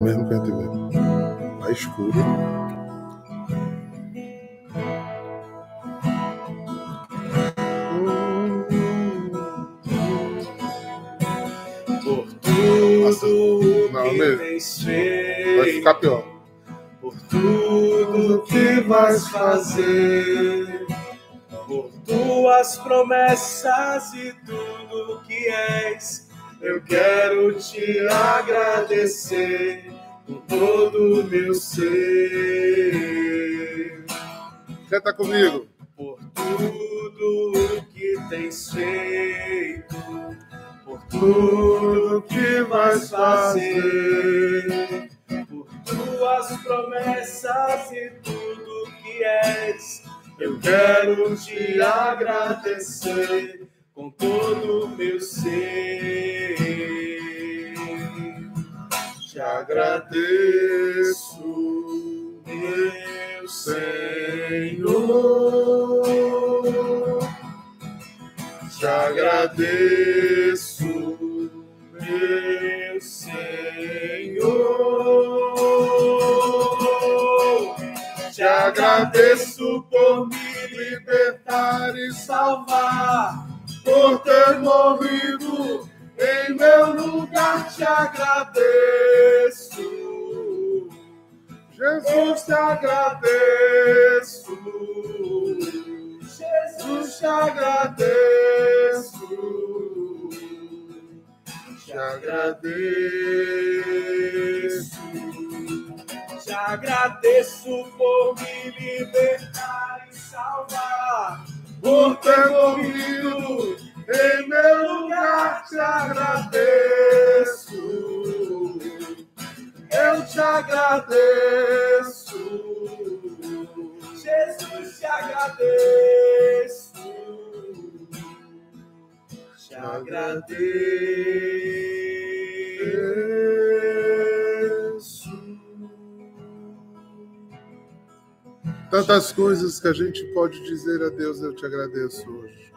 mesmo gente vê. Tá escuro. Por tudo Não, que mesmo. tens Vai feito, ficar pior. por tudo que vais fazer, por tuas promessas e tudo que és, eu quero te agradecer com todo o meu ser. Canta comigo. por tudo que tens feito, por tudo que vais fazer, por tuas promessas e tudo que és. Eu quero te agradecer com todo o meu ser. Te agradeço, meu Senhor. Te agradeço, meu Senhor. Te agradeço por me libertar e salvar, por ter morrido em meu lugar. Te agradeço. Jesus, te agradeço. Jesus, te agradeço. Te agradeço. Te agradeço por me libertar e salvar. Por ter morrido em meu lugar, te agradeço. Eu te agradeço. Jesus, te agradeço. Te agradeço. Tantas coisas que a gente pode dizer a Deus, eu te agradeço hoje.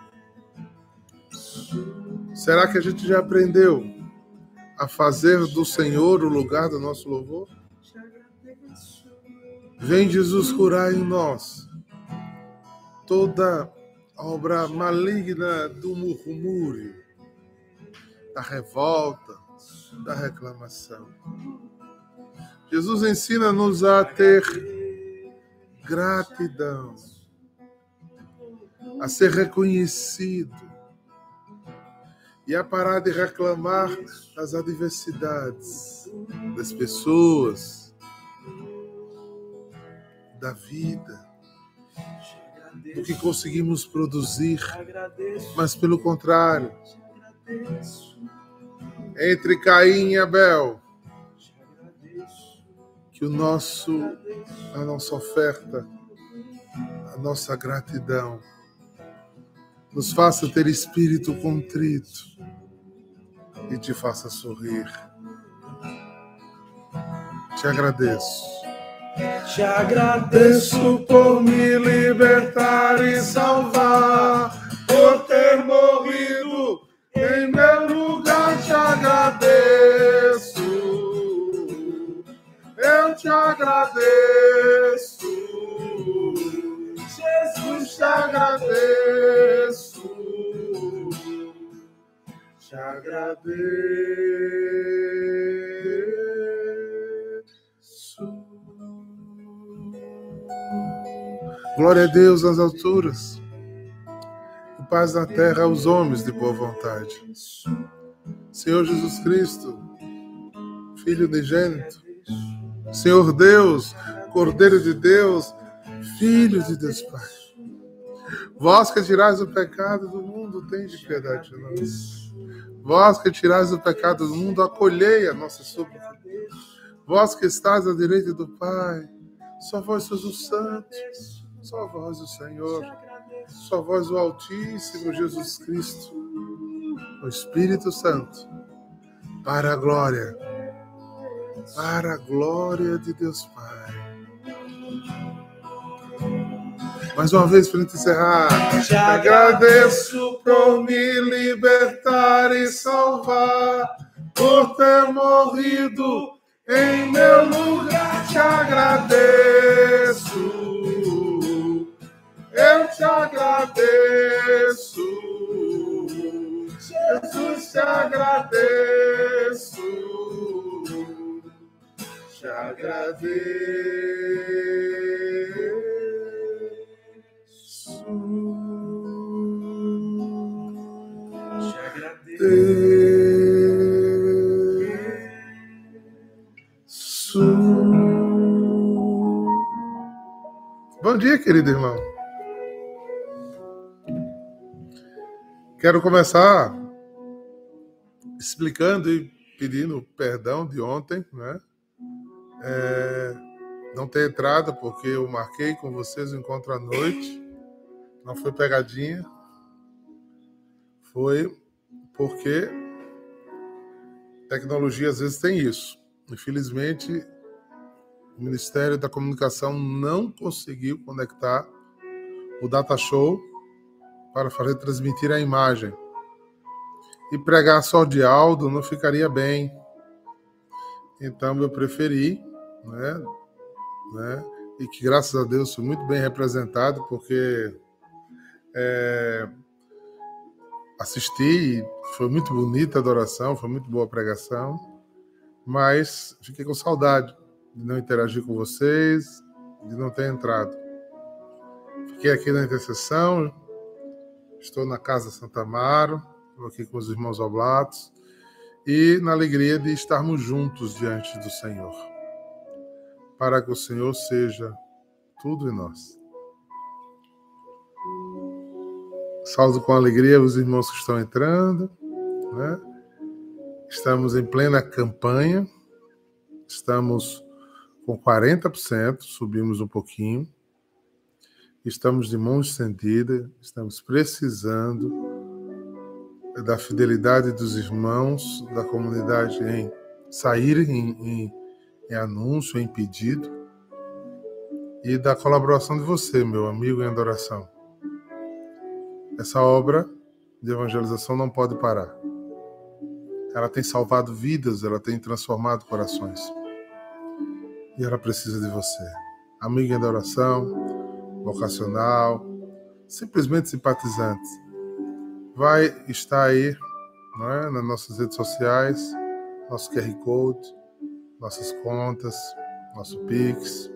Será que a gente já aprendeu a fazer do Senhor o lugar do nosso louvor? Vem Jesus curar em nós toda obra maligna do murmúrio, da revolta, da reclamação. Jesus ensina-nos a ter gratidão, a ser reconhecido e a parar de reclamar das adversidades, das pessoas, da vida, do que conseguimos produzir, mas pelo contrário, entre Caim e Abel, que o nosso, a nossa oferta, a nossa gratidão, nos faça ter espírito contrito e te faça sorrir. Te agradeço. Te agradeço por me libertar e salvar, por te agradeço, Jesus, te agradeço, te agradeço. Glória a Deus nas alturas. E paz na terra aos homens de boa vontade. Senhor Jesus Cristo, Filho unigênito, Senhor Deus, Cordeiro de Deus, Filho de Deus Pai. Vós que tirais o pecado do mundo, tende piedade de nós. Vós que tirais o pecado do mundo, acolhei a nossa súplica. Vós que estás à direita do Pai, só vós sois o Santo, só vós o Senhor, só vós o Altíssimo Jesus Cristo, o Espírito Santo, para a glória, para a glória de Deus Pai. Mais uma vez, para a gente encerrar. Te agradeço por me libertar e salvar, por ter morrido Em meu lugar te agradeço. Eu te agradeço. Agradeço. Te agradeço. Bom dia, querido irmão. Quero começar explicando e pedindo perdão de ontem, né? É, não ter entrado porque eu marquei com vocês o encontro à noite. Não foi pegadinha. Foi porque tecnologia às vezes tem isso. Infelizmente, o Ministério da Comunicação não conseguiu conectar o Data Show para fazer transmitir a imagem. E pregar só de áudio não ficaria bem. Então eu preferi, né, né, e que graças a Deus fui muito bem representado, porque é, assisti, foi muito bonita a adoração, foi muito boa a pregação, mas fiquei com saudade de não interagir com vocês, de não ter entrado. Fiquei aqui na intercessão, Estou na Casa Santa Amaro, estou aqui com os irmãos Oblatos e na alegria de estarmos juntos diante do Senhor, para que o Senhor seja tudo em nós. Saúdo com alegria os irmãos que estão entrando, né? Estamos em plena campanha, estamos com 40%, subimos um pouquinho. Estamos de mãos estendidas, estamos precisando da fidelidade dos irmãos da comunidade em sair em, em, em anúncio, em pedido, e da colaboração de você, meu amigo em adoração. Essa obra de evangelização não pode parar. Ela tem salvado vidas, ela tem transformado corações. E ela precisa de você. Amigo em adoração, vocacional, simplesmente simpatizante, vai estar aí é, nas nossas redes sociais, nosso QR Code, nossas contas, nosso Pix.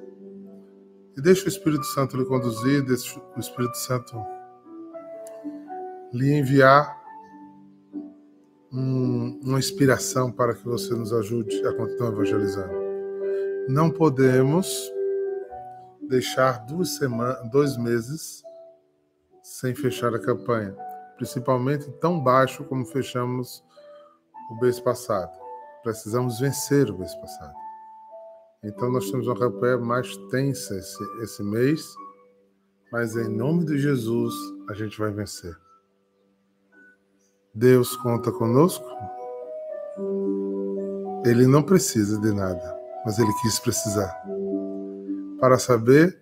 E deixa o Espírito Santo lhe conduzir, deixa o Espírito Santo lhe enviar um, uma inspiração para que você nos ajude a continuar evangelizando. Não podemos deixar duas semanas, dois meses sem fechar a campanha, principalmente tão baixo como fechamos o mês passado. Precisamos vencer o mês passado. Então nós temos uma campanha mais tensa esse, esse mês, mas em nome de Jesus a gente vai vencer. Deus conta conosco. Ele não precisa de nada, mas ele quis precisar para saber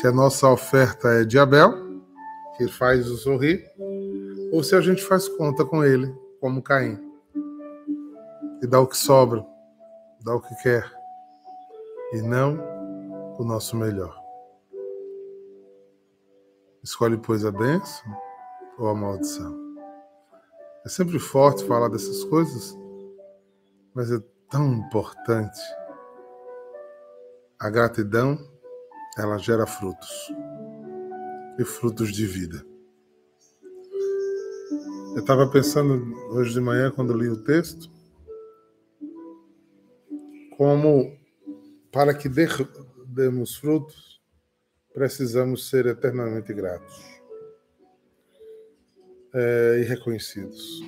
se a nossa oferta é de Abel, que faz o sorrir, ou se a gente faz conta com ele, como Caim, e dá o que sobra, dá o que quer, e não o nosso melhor. Escolhe, pois, a bênção ou a maldição. É sempre forte falar dessas coisas, mas é tão importante a gratidão, ela gera frutos. E frutos de vida. Eu estava pensando hoje de manhã, quando li o texto, como para que demos frutos, precisamos ser eternamente gratos é, e reconhecidos.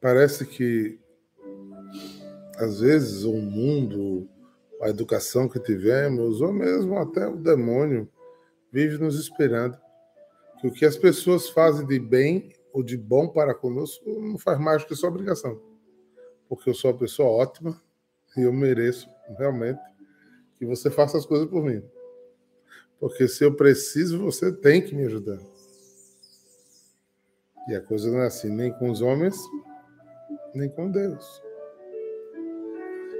Parece que às vezes, o mundo, a educação que tivemos, ou mesmo até o demônio, vive nos esperando. Que o que as pessoas fazem de bem ou de bom para conosco não faz mais que sua obrigação. Porque eu sou uma pessoa ótima e eu mereço realmente que você faça as coisas por mim. Porque se eu preciso, você tem que me ajudar. E a coisa não é assim, nem com os homens, nem com Deus.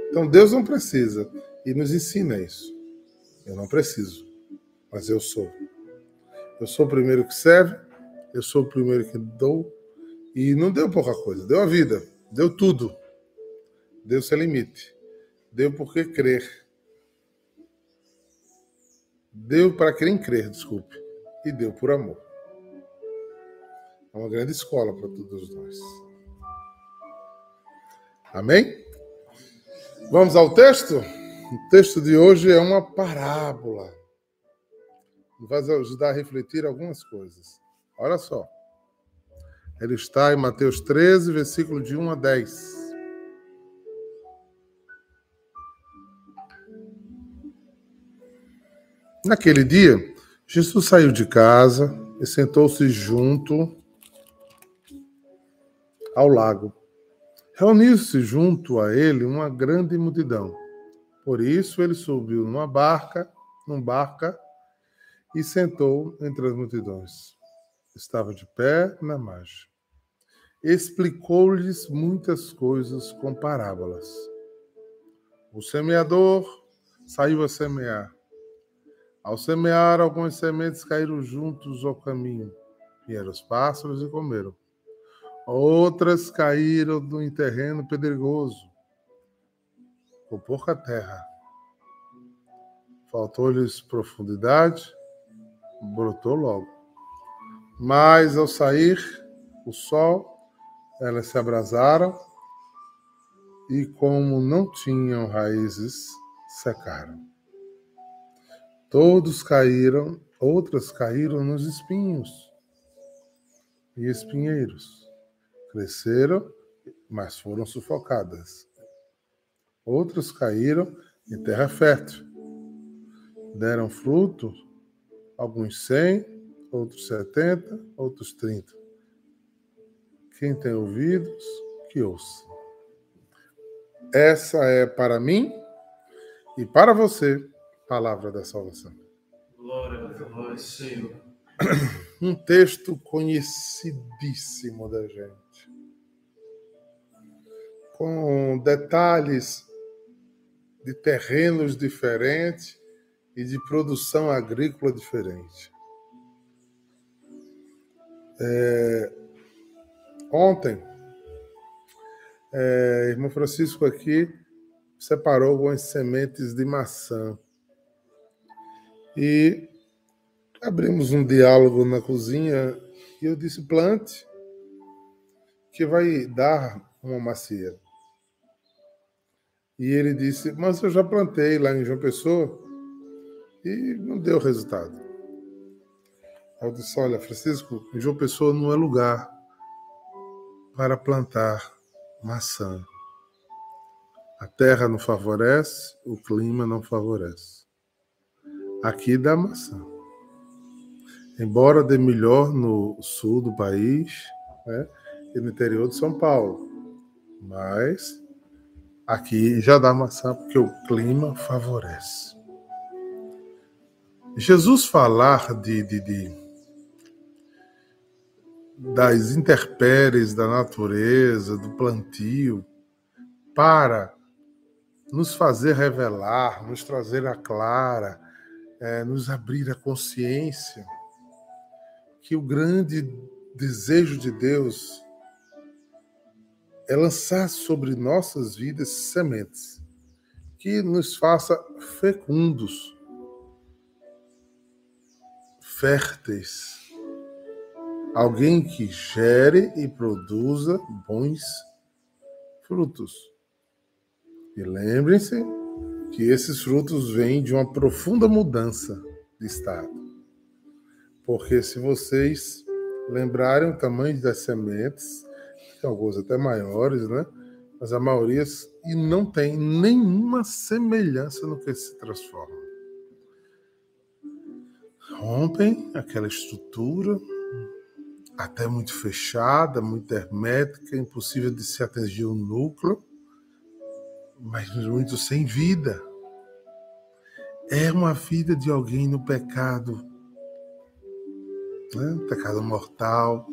Então Deus não precisa e nos ensina isso. Eu não preciso, mas eu sou. Eu sou o primeiro que serve, eu sou o primeiro que dou e não deu pouca coisa, deu a vida, deu tudo. Deu sem limite. Deu porque crer. Deu para quem crer, desculpe. E deu por amor. É uma grande escola para todos nós. Amém? Vamos ao texto? O texto de hoje é uma parábola. Vai ajudar a refletir algumas coisas. Olha só. Ele está em Mateus 13, versículo de 1 a 10. Naquele dia, Jesus saiu de casa e sentou-se junto ao lago. Reuniu-se junto a ele uma grande multidão. Por isso ele subiu numa barca, num barca, e sentou entre as multidões. Estava de pé na margem. Explicou-lhes muitas coisas com parábolas. O semeador saiu a semear. Ao semear, algumas sementes caíram juntos ao caminho. Vieram os pássaros e comeram. Outras caíram em terreno pedregoso, com pouca terra. Faltou-lhes profundidade, brotou logo. Mas ao sair o sol, elas se abrasaram e, como não tinham raízes, secaram. Todos caíram, outras caíram nos espinhos e espinheiros cresceram, mas foram sufocadas. Outros caíram em terra fértil. Deram fruto, alguns cem, outros setenta, outros trinta. Quem tem ouvidos, que ouça. Essa é para mim e para você, palavra da salvação. Glória a vós, Senhor. Um texto conhecidíssimo da gente com detalhes de terrenos diferentes e de produção agrícola diferente. É, ontem, é, irmão Francisco aqui separou algumas sementes de maçã e abrimos um diálogo na cozinha e eu disse plante que vai dar uma macieira. E ele disse: Mas eu já plantei lá em João Pessoa e não deu resultado. Eu disse: Olha, Francisco, João Pessoa não é lugar para plantar maçã. A terra não favorece, o clima não favorece. Aqui dá maçã. Embora dê melhor no sul do país né, e no interior de São Paulo, mas Aqui já dá maçã porque o clima favorece. Jesus falar de, de, de das intempéries da natureza, do plantio, para nos fazer revelar, nos trazer a clara, é, nos abrir a consciência que o grande desejo de Deus é lançar sobre nossas vidas sementes que nos faça fecundos, férteis, alguém que gere e produza bons frutos. E lembrem-se que esses frutos vêm de uma profunda mudança de estado. Porque se vocês lembrarem o tamanho das sementes, alguns até maiores, né? Mas a maioria e não tem nenhuma semelhança no que se transforma. Rompem aquela estrutura, até muito fechada, muito hermética, impossível de se atingir o núcleo, mas muito sem vida. É uma vida de alguém no pecado, né? pecado mortal,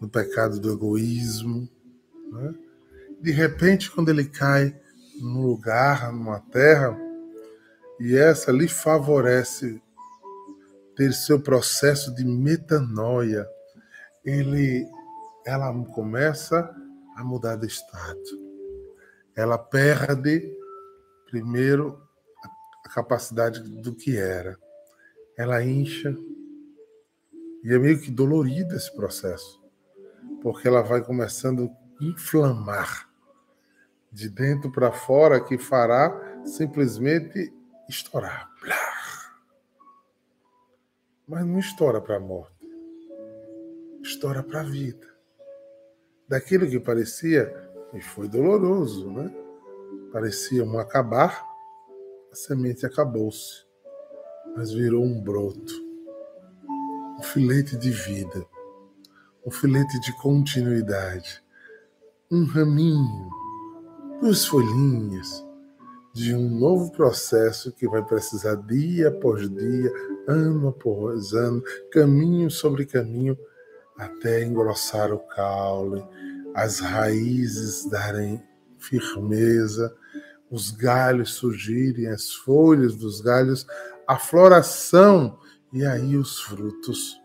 no pecado do egoísmo. Né? De repente, quando ele cai num lugar, numa terra, e essa lhe favorece ter seu processo de metanoia. Ele, ela começa a mudar de estado. Ela perde primeiro a capacidade do que era. Ela incha e é meio que dolorido esse processo, porque ela vai começando a inflamar de dentro para fora que fará simplesmente estourar. Mas não estoura para a morte. Estoura para a vida. Daquilo que parecia, e foi doloroso, né? Parecia um acabar, a semente acabou-se, mas virou um broto, um filete de vida, um filete de continuidade, um raminho, duas folhinhas, de um novo processo que vai precisar dia após dia, ano após ano, caminho sobre caminho, até engrossar o caule, as raízes darem firmeza, os galhos surgirem, as folhas dos galhos, a floração e aí os frutos.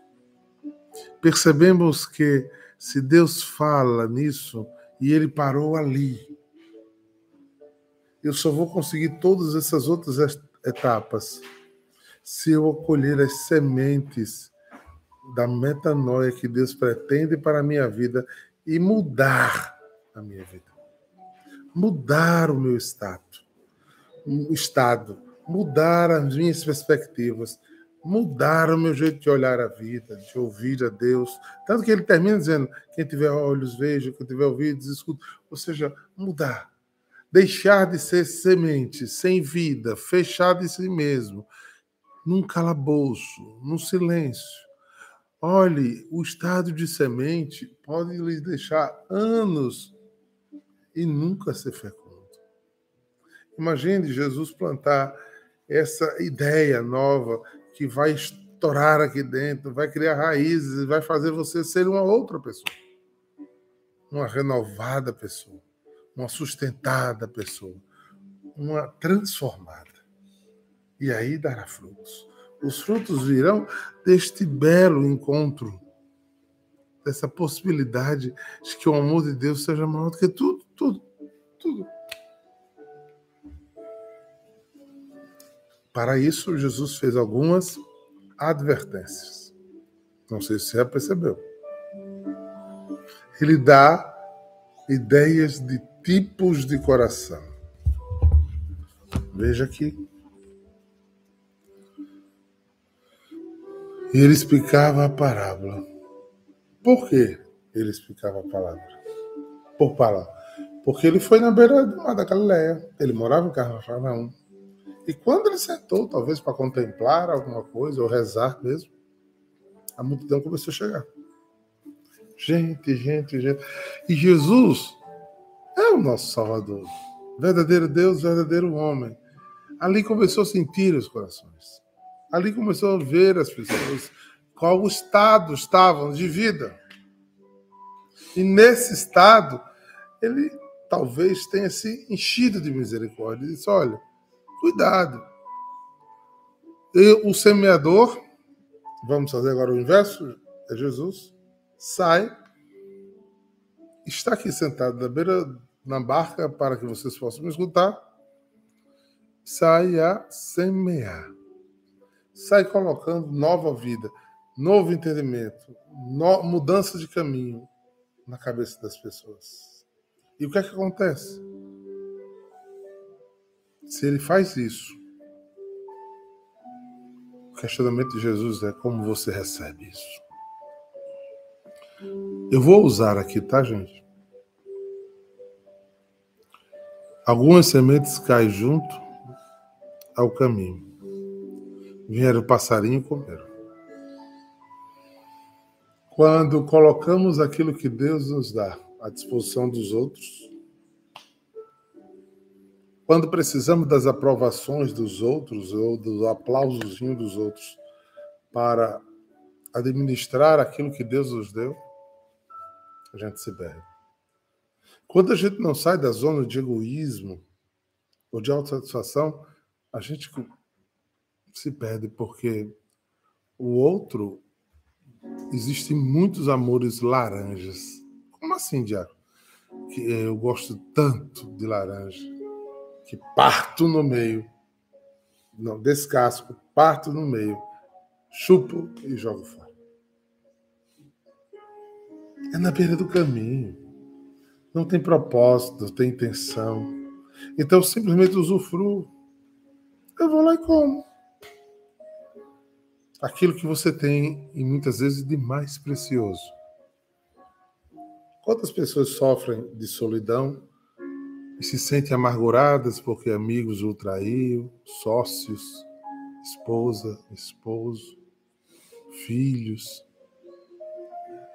Percebemos que se Deus fala nisso e ele parou ali, eu só vou conseguir todas essas outras etapas se eu acolher as sementes da metanoia que Deus pretende para a minha vida e mudar a minha vida. Mudar o meu estado, estado, mudar as minhas perspectivas, mudar o meu jeito de olhar a vida, de ouvir a Deus. Tanto que ele termina dizendo: quem tiver olhos, veja, quem tiver ouvidos, escuta. Ou seja, mudar deixar de ser semente, sem vida, fechado em si mesmo, num calabouço, num silêncio. Olhe, o estado de semente pode lhe deixar anos e nunca ser fecundo. Imagine Jesus plantar essa ideia nova que vai estourar aqui dentro, vai criar raízes, vai fazer você ser uma outra pessoa, uma renovada pessoa uma sustentada pessoa, uma transformada. E aí dará frutos. Os frutos virão deste belo encontro, dessa possibilidade de que o amor de Deus seja maior do que tudo, tudo, tudo. Para isso, Jesus fez algumas advertências. Não sei se você já percebeu. Ele dá ideias de tipos de coração. Veja aqui. E ele explicava a parábola. Por que ele explicava a palavra? Por palavra. Porque ele foi na beira do mar da Galileia. Ele morava em Cafarnaum. E quando ele sentou, talvez para contemplar alguma coisa, ou rezar mesmo, a multidão começou a chegar. Gente, gente, gente. E Jesus é o nosso Salvador. Verdadeiro Deus, verdadeiro homem. Ali começou a sentir os corações. Ali começou a ver as pessoas, qual estado estavam de vida. E nesse estado, ele talvez tenha se enchido de misericórdia. Ele disse: Olha, cuidado. E o semeador, vamos fazer agora o inverso, é Jesus, sai, está aqui sentado na beira na barca para que vocês possam me escutar, sai a semear. Sai colocando nova vida, novo entendimento, no, mudança de caminho na cabeça das pessoas. E o que é que acontece? Se ele faz isso, o questionamento de Jesus é como você recebe isso. Eu vou usar aqui, tá, gente? Algumas sementes caem junto ao caminho. Vieram o passarinho e comeram. Quando colocamos aquilo que Deus nos dá à disposição dos outros, quando precisamos das aprovações dos outros ou dos aplausos dos outros para administrar aquilo que Deus nos deu, a gente se perde. Quando a gente não sai da zona de egoísmo, ou de autossatisfação, a gente se perde porque o outro existem muitos amores laranjas. Como assim, Diago? Que eu gosto tanto de laranja que parto no meio. Não, descasco, parto no meio, chupo e jogo fora. É na beira do caminho. Não tem propósito, não tem intenção. Então simplesmente usufruo. Eu vou lá e como. Aquilo que você tem, e muitas vezes de mais precioso. Quantas pessoas sofrem de solidão e se sentem amarguradas porque amigos o traiu, sócios, esposa, esposo, filhos,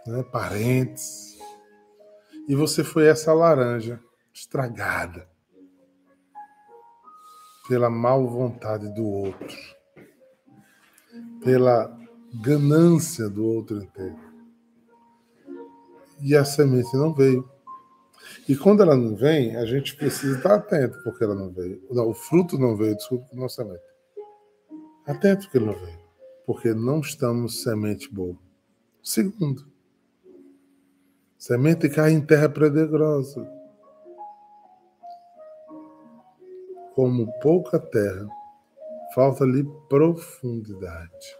né, parentes. E você foi essa laranja estragada pela mal vontade do outro, pela ganância do outro inteiro. E a semente não veio. E quando ela não vem, a gente precisa estar atento porque ela não veio. Não, o fruto não veio, desculpa, não semente. Atento que ele não veio. Porque não estamos semente boa. Segundo, semente cai em terra predegrosa. Como pouca terra, falta-lhe profundidade.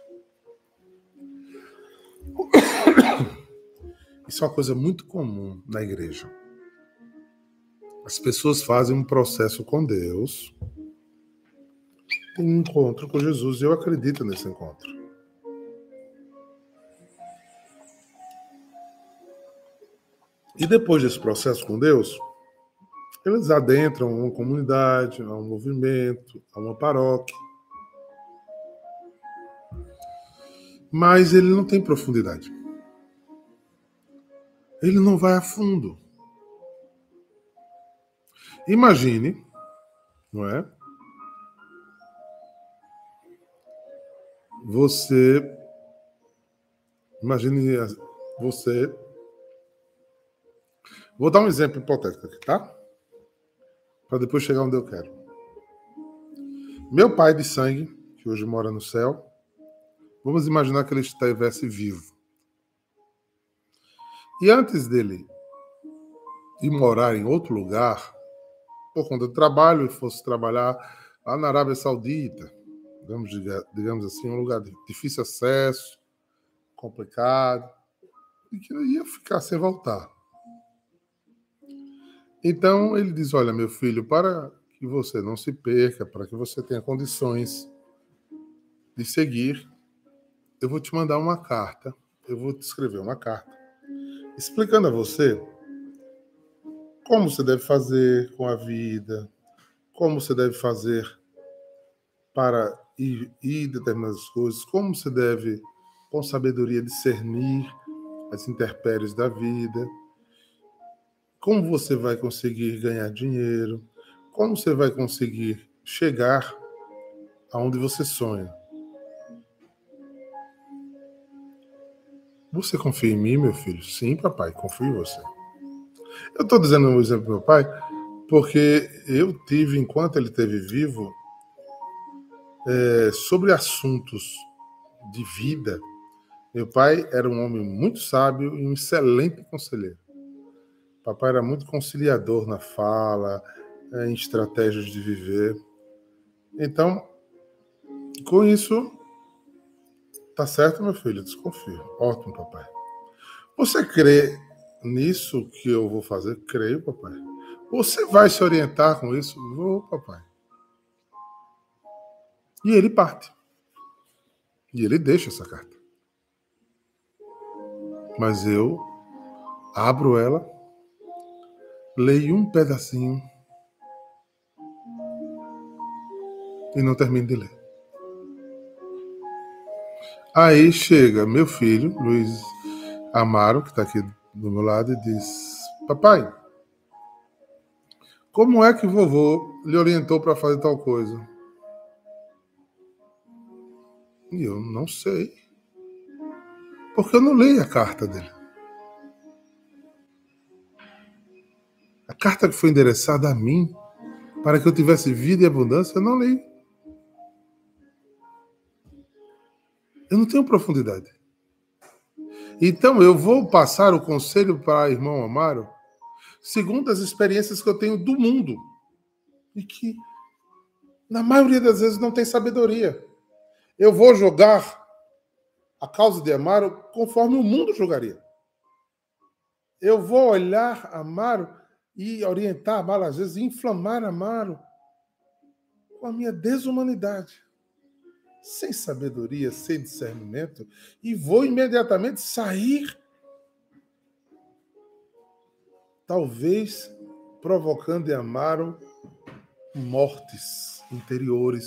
Isso é uma coisa muito comum na igreja. As pessoas fazem um processo com Deus, tem um encontro com Jesus, e eu acredito nesse encontro. E depois desse processo com Deus, eles adentram uma comunidade, a um movimento, a uma paróquia. Mas ele não tem profundidade. Ele não vai a fundo. Imagine, não é? Você. Imagine você. Vou dar um exemplo hipotético aqui, tá? Para depois chegar onde eu quero. Meu pai de sangue, que hoje mora no céu, vamos imaginar que ele estivesse vivo. E antes dele ir morar em outro lugar, por conta do trabalho, e fosse trabalhar lá na Arábia Saudita, digamos, digamos assim, um lugar de difícil acesso, complicado, e que ia ficar sem voltar. Então ele diz: Olha, meu filho, para que você não se perca, para que você tenha condições de seguir, eu vou te mandar uma carta, eu vou te escrever uma carta, explicando a você como você deve fazer com a vida, como você deve fazer para ir, ir determinadas coisas, como você deve, com sabedoria, discernir as intempéries da vida, como você vai conseguir ganhar dinheiro, como você vai conseguir chegar aonde você sonha. Você confia em mim, meu filho? Sim, papai, confio em você. Eu estou dizendo o exemplo do meu pai porque eu tive, enquanto ele esteve vivo, é, sobre assuntos de vida. Meu pai era um homem muito sábio e um excelente conselheiro. Papai era muito conciliador na fala, é, em estratégias de viver. Então, com isso, tá certo, meu filho? Desconfio. Ótimo, papai. Você crê nisso que eu vou fazer? Creio, papai. Você vai se orientar com isso? Vou, papai. E ele parte. E ele deixa essa carta. Mas eu abro ela, leio um pedacinho e não termino de ler. Aí chega meu filho, Luiz Amaro, que está aqui do meu lado e diz: Papai, como é que vovô lhe orientou para fazer tal coisa? E eu não sei. Porque eu não leio a carta dele. A carta que foi endereçada a mim para que eu tivesse vida e abundância, eu não li. Eu não tenho profundidade. Então eu vou passar o conselho para irmão Amaro segundo as experiências que eu tenho do mundo e que na maioria das vezes não tem sabedoria. Eu vou jogar a causa de Amaro conforme o mundo jogaria. Eu vou olhar Amaro e orientar Amaro, às vezes inflamar Amaro com a minha desumanidade, sem sabedoria, sem discernimento, e vou imediatamente sair, talvez provocando em Amaro mortes interiores,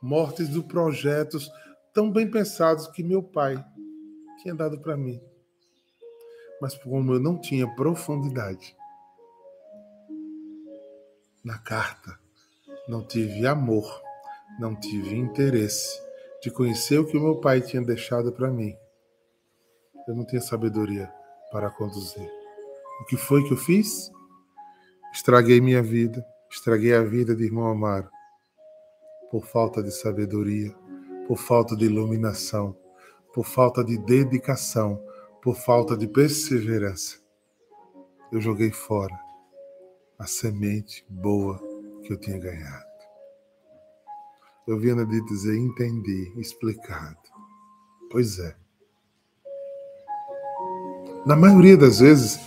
mortes de projetos tão bem pensados que meu pai tinha dado para mim. Mas como eu não tinha profundidade na carta, não tive amor, não tive interesse de conhecer o que o meu pai tinha deixado para mim. Eu não tinha sabedoria para conduzir. O que foi que eu fiz? Estraguei minha vida Estraguei a vida de irmão Amaro por falta de sabedoria, por falta de iluminação, por falta de dedicação, por falta de perseverança. Eu joguei fora a semente boa que eu tinha ganhado. Eu vinha de dizer, entendi, explicado. Pois é. Na maioria das vezes,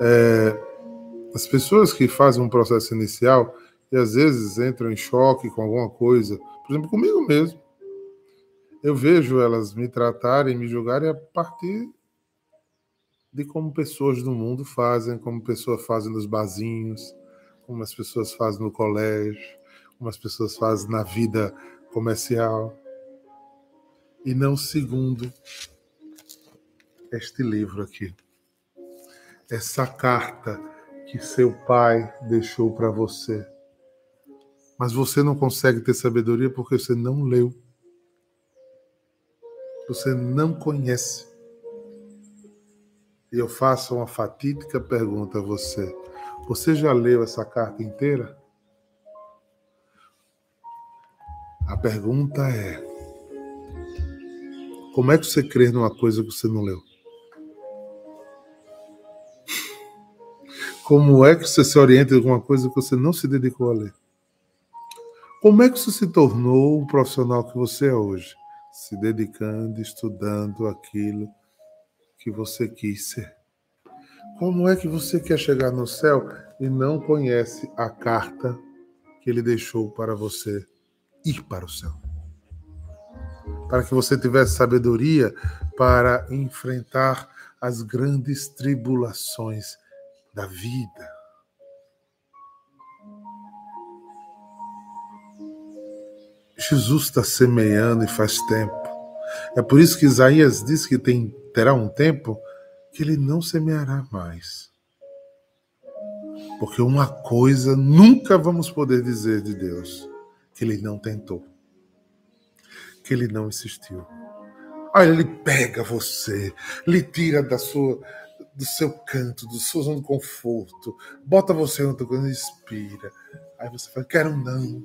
é, as pessoas que fazem um processo inicial e às vezes entram em choque com alguma coisa, por exemplo, comigo mesmo, eu vejo elas me tratarem, me julgarem a partir de como pessoas do mundo fazem, como pessoas fazem nos barzinhos, como as pessoas fazem no colégio, como as pessoas fazem na vida comercial. E não segundo este livro aqui. Essa carta que seu pai deixou para você. Mas você não consegue ter sabedoria porque você não leu. Você não conhece. E eu faço uma fatídica pergunta a você. Você já leu essa carta inteira? A pergunta é: como é que você crê numa coisa que você não leu? Como é que você se orienta em alguma coisa que você não se dedicou a ler? Como é que você se tornou o profissional que você é hoje? Se dedicando, estudando aquilo que você quis ser. Como é que você quer chegar no céu e não conhece a carta que ele deixou para você ir para o céu? Para que você tivesse sabedoria para enfrentar as grandes tribulações da vida. Jesus está semeando e faz tempo. É por isso que Isaías diz que tem, terá um tempo que ele não semeará mais. Porque uma coisa nunca vamos poder dizer de Deus: que ele não tentou, que ele não insistiu. Olha, ele pega você, lhe tira da sua do seu canto, do seu zona de conforto, bota você em outra coisa, inspira. Aí você fala, quero não,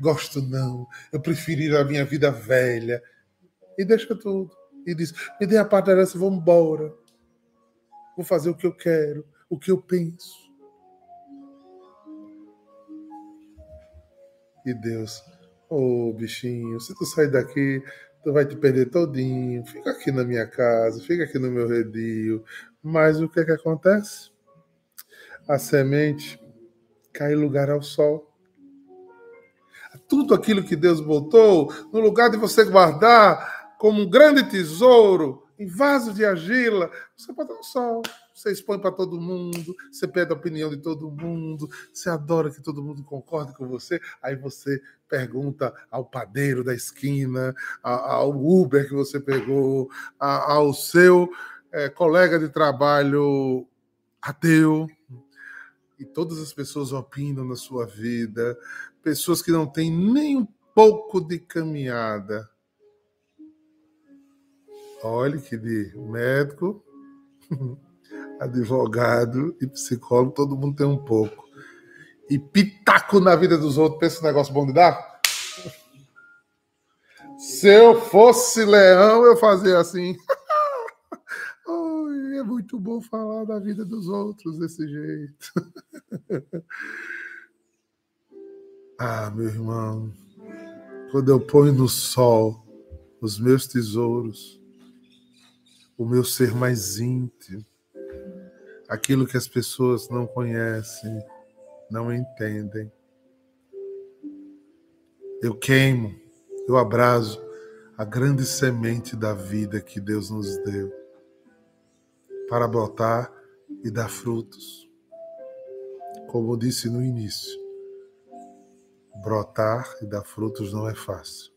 gosto não, eu prefiro ir a minha vida velha. E deixa tudo. E diz, me dê a parte herança, vou embora. Vou fazer o que eu quero, o que eu penso. E Deus, ô oh, bichinho, se tu sair daqui, tu vai te perder todinho. Fica aqui na minha casa, fica aqui no meu redil, mas o que, é que acontece? A semente cai em lugar ao sol. Tudo aquilo que Deus botou no lugar de você guardar como um grande tesouro em vaso de argila, você bota no sol. Você expõe para todo mundo, você pede a opinião de todo mundo, você adora que todo mundo concorde com você. Aí você pergunta ao padeiro da esquina, ao Uber que você pegou, ao seu é, colega de trabalho ateu, e todas as pessoas opinam na sua vida, pessoas que não têm nem um pouco de caminhada. Olhe que de médico, advogado e psicólogo, todo mundo tem um pouco. e pitaco na vida dos outros. Pensa um negócio bom de dar? Se eu fosse leão, eu fazia assim. é muito bom falar da vida dos outros desse jeito. ah, meu irmão, quando eu ponho no sol os meus tesouros, o meu ser mais íntimo, aquilo que as pessoas não conhecem, não entendem. Eu queimo, eu abraço a grande semente da vida que Deus nos deu para brotar e dar frutos. Como eu disse no início, brotar e dar frutos não é fácil.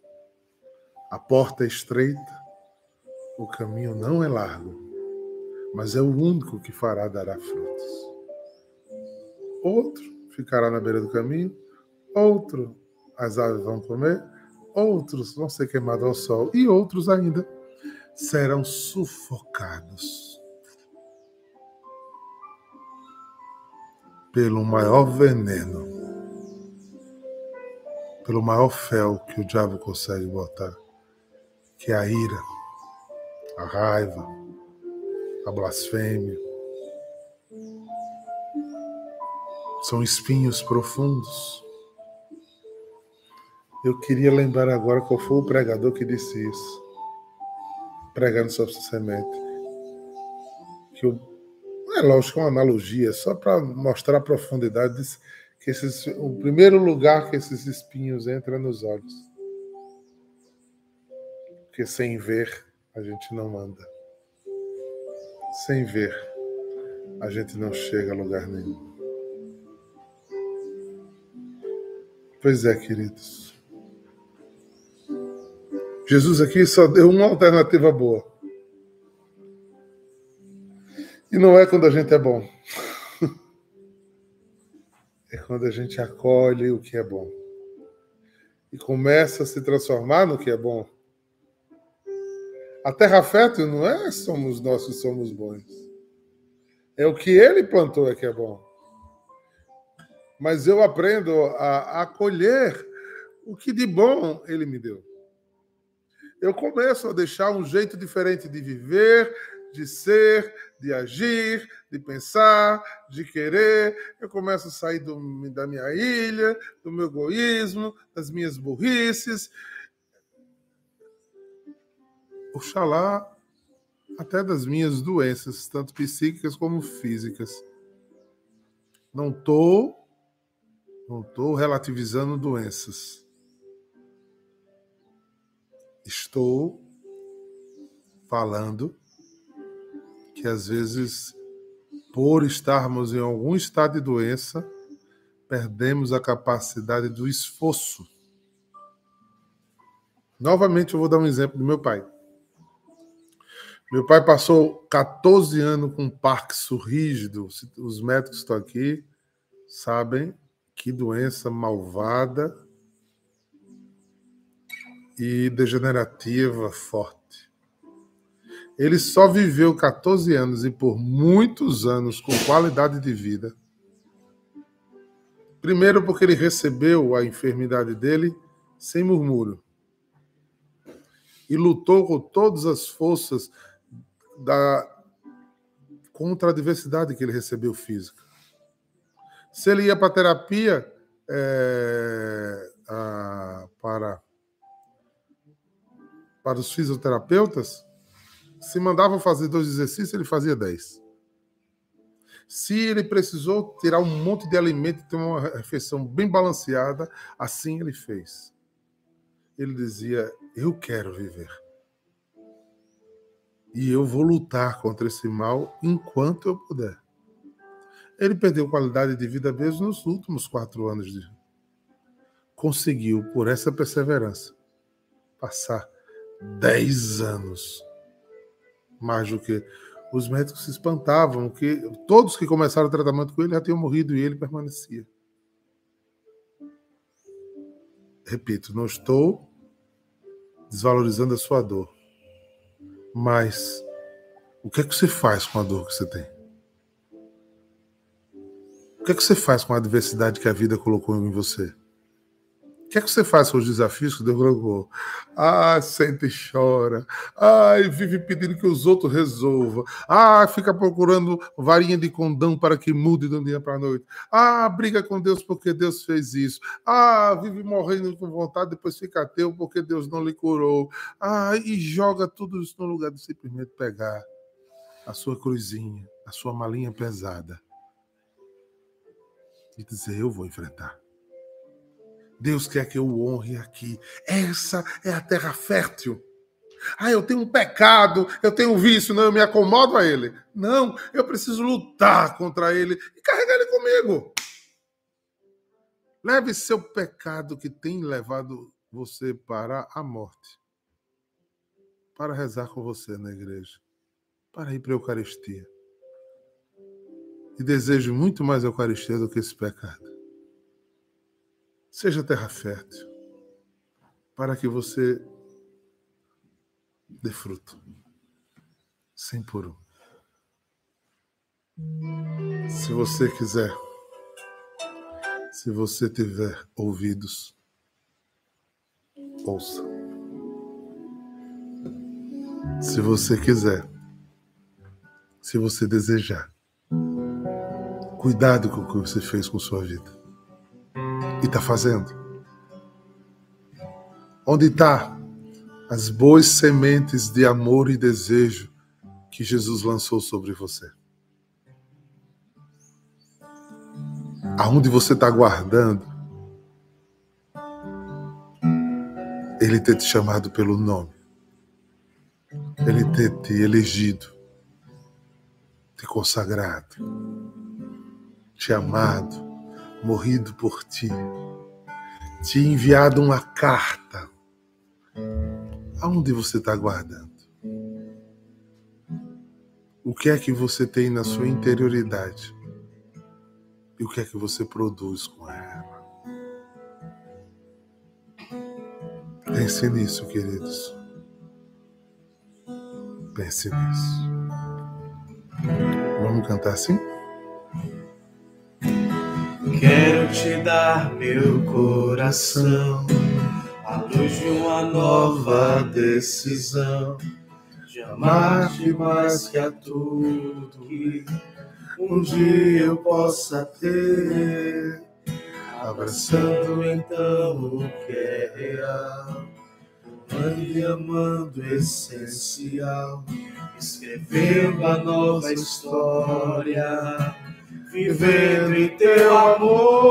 A porta é estreita, o caminho não é largo, mas é o único que fará dará frutos. Outro ficará na beira do caminho, outro as aves vão comer, outros vão ser queimados ao sol e outros ainda serão sufocados pelo maior veneno, pelo maior fel que o diabo consegue botar, que é a ira, a raiva, a blasfêmia. São espinhos profundos. Eu queria lembrar agora qual foi o pregador que disse isso, pregando sobre essa semente. Que o é lógico, é uma analogia, só para mostrar a profundidade que esses, o primeiro lugar que esses espinhos entram nos olhos. Porque sem ver a gente não anda. Sem ver a gente não chega a lugar nenhum. Pois é, queridos. Jesus aqui só deu uma alternativa boa. E não é quando a gente é bom. É quando a gente acolhe o que é bom. E começa a se transformar no que é bom. A terra fértil não é somos nós que somos bons. É o que ele plantou é que é bom. Mas eu aprendo a acolher o que de bom ele me deu. Eu começo a deixar um jeito diferente de viver, de ser, de agir, de pensar, de querer. Eu começo a sair do, da minha ilha, do meu egoísmo, das minhas burrices. Oxalá até das minhas doenças, tanto psíquicas como físicas. Não estou não tô relativizando doenças. Estou falando que às vezes, por estarmos em algum estado de doença, perdemos a capacidade do esforço. Novamente, eu vou dar um exemplo do meu pai. Meu pai passou 14 anos com Parkinson rígido. Os médicos estão aqui, sabem que doença malvada e degenerativa forte. Ele só viveu 14 anos e por muitos anos com qualidade de vida. Primeiro, porque ele recebeu a enfermidade dele sem murmúrio. E lutou com todas as forças da contra a adversidade que ele recebeu física. Se ele ia para terapia, é, a, para, para os fisioterapeutas, se mandavam fazer dois exercícios, ele fazia dez. Se ele precisou tirar um monte de alimento e ter uma refeição bem balanceada, assim ele fez. Ele dizia: Eu quero viver. E eu vou lutar contra esse mal enquanto eu puder. Ele perdeu qualidade de vida mesmo nos últimos quatro anos de. Conseguiu, por essa perseverança, passar dez anos mais do que os médicos se espantavam que todos que começaram o tratamento com ele já tinham morrido e ele permanecia. Repito, não estou desvalorizando a sua dor, mas o que é que você faz com a dor que você tem? O que é que você faz com a adversidade que a vida colocou em você? Que é que você faz com os desafios que Deus colocou? Ah, sente e chora. Ai, vive pedindo que os outros resolvam. Ah, fica procurando varinha de condão para que mude de um dia para a noite. Ah, briga com Deus porque Deus fez isso. Ah, vive morrendo com vontade, depois fica ateu porque Deus não lhe curou. Ah, e joga tudo isso no lugar de simplesmente pegar a sua cruzinha, a sua malinha pesada e dizer: Eu vou enfrentar. Deus quer que eu o honre aqui. Essa é a terra fértil. Ah, eu tenho um pecado, eu tenho um vício, não, eu me acomodo a ele. Não, eu preciso lutar contra ele e carregar ele comigo. Leve seu pecado que tem levado você para a morte, para rezar com você na igreja, para ir para a Eucaristia. E desejo muito mais a Eucaristia do que esse pecado. Seja terra fértil, para que você dê fruto, sem por um. Se você quiser, se você tiver ouvidos, ouça. Se você quiser, se você desejar, cuidado com o que você fez com sua vida e está fazendo? Onde está as boas sementes de amor e desejo que Jesus lançou sobre você? Aonde você está guardando? Ele ter te chamado pelo nome, Ele ter te elegido, te consagrado, te amado morrido por ti, te enviado uma carta. Aonde você está guardando? O que é que você tem na sua interioridade? E o que é que você produz com ela? Pense nisso, queridos. Pense nisso. Vamos cantar assim? Quero te dar meu coração, a luz de uma nova decisão, de amar-te mais que a tudo que um dia eu possa ter, abraçando então o que é real, ande amando essencial, escrevendo a nova história vivendo em teu amor.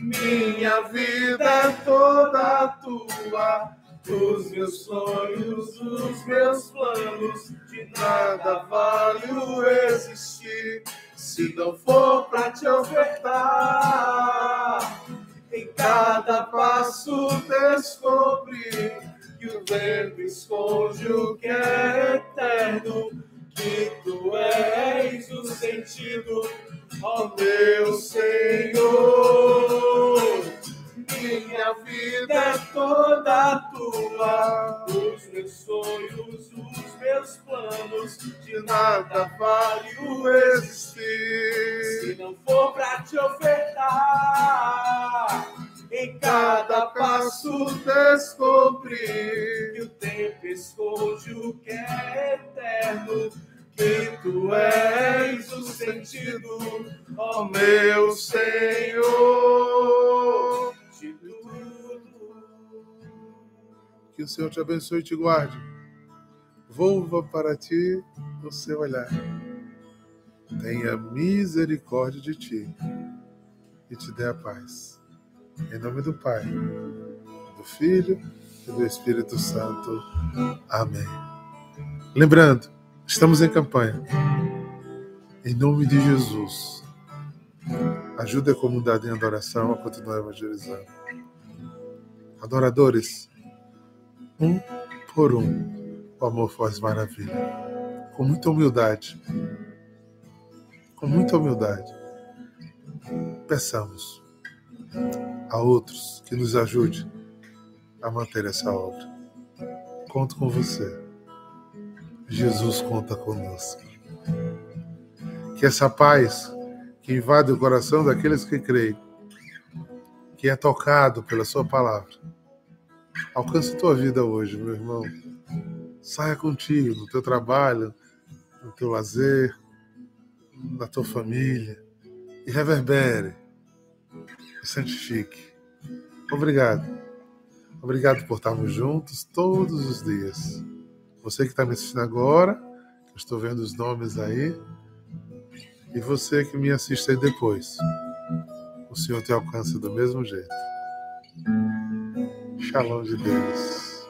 Minha vida é toda tua, os meus sonhos, os meus planos, de nada vale o existir se não for para te ofertar. Em cada passo descobri que o vento esconde o que é eterno tu és o sentido, ó meu Senhor. Minha vida é toda tua, os meus sonhos, os meus planos, de nada vale o existir. Se não for pra te ofertar em cada passo descobri que o tempo esconde o que é eterno que tu és o sentido, ó meu Senhor, de tudo. Que o Senhor te abençoe e te guarde. Volva para ti o seu olhar. Tenha misericórdia de ti e te dê a paz. Em nome do Pai, do Filho e do Espírito Santo. Amém. Lembrando, Estamos em campanha. Em nome de Jesus, ajude a comunidade em adoração a continuar evangelizando. Adoradores, um por um, o amor faz maravilha. Com muita humildade, com muita humildade, peçamos a outros que nos ajude a manter essa obra. Conto com você. Jesus conta conosco. Que essa paz que invade o coração daqueles que creem, que é tocado pela Sua palavra, alcance tua vida hoje, meu irmão. Saia contigo no teu trabalho, no teu lazer, na tua família e reverbere e santifique. Obrigado. Obrigado por estarmos juntos todos os dias. Você que está me assistindo agora, estou vendo os nomes aí, e você que me assiste aí depois. O Senhor te alcança do mesmo jeito. Shalom de Deus.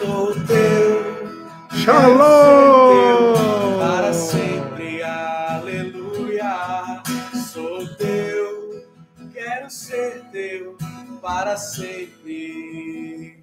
Sou teu. Shalom! Para sempre, aleluia. Sou teu, quero ser teu para sempre.